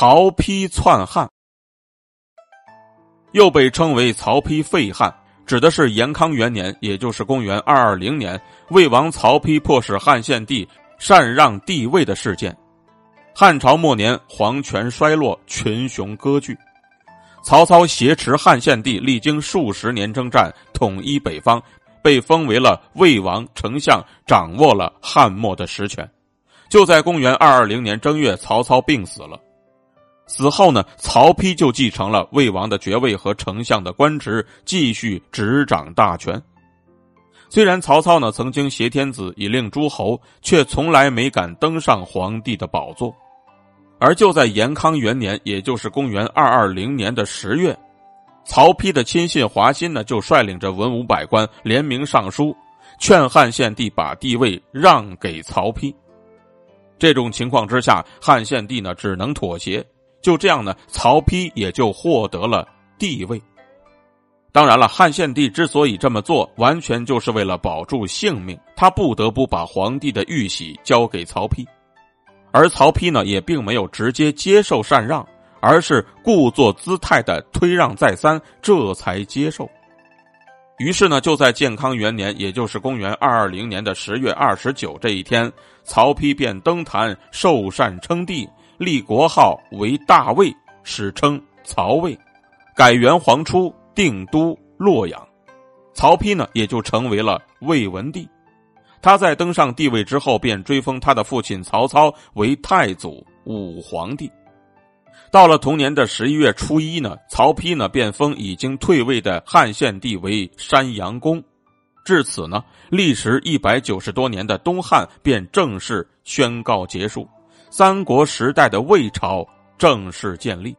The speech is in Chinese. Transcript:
曹丕篡汉，又被称为曹丕废汉，指的是延康元年，也就是公元二二零年，魏王曹丕迫使汉献帝禅让帝位的事件。汉朝末年，皇权衰落，群雄割据。曹操挟持汉献帝，历经数十年征战，统一北方，被封为了魏王、丞相，掌握了汉末的实权。就在公元二二零年正月，曹操病死了。死后呢，曹丕就继承了魏王的爵位和丞相的官职，继续执掌大权。虽然曹操呢曾经挟天子以令诸侯，却从来没敢登上皇帝的宝座。而就在延康元年，也就是公元二二零年的十月，曹丕的亲信华歆呢就率领着文武百官联名上书，劝汉献帝把帝位让给曹丕。这种情况之下，汉献帝呢只能妥协。就这样呢，曹丕也就获得了帝位。当然了，汉献帝之所以这么做，完全就是为了保住性命，他不得不把皇帝的玉玺交给曹丕。而曹丕呢，也并没有直接接受禅让，而是故作姿态的推让再三，这才接受。于是呢，就在建康元年，也就是公元二二零年的十月二十九这一天，曹丕便登坛受禅称帝。立国号为大魏，史称曹魏，改元皇初，定都洛阳。曹丕呢，也就成为了魏文帝。他在登上帝位之后，便追封他的父亲曹操为太祖武皇帝。到了同年的十一月初一呢，曹丕呢便封已经退位的汉献帝为山阳公。至此呢，历时一百九十多年的东汉便正式宣告结束。三国时代的魏朝正式建立。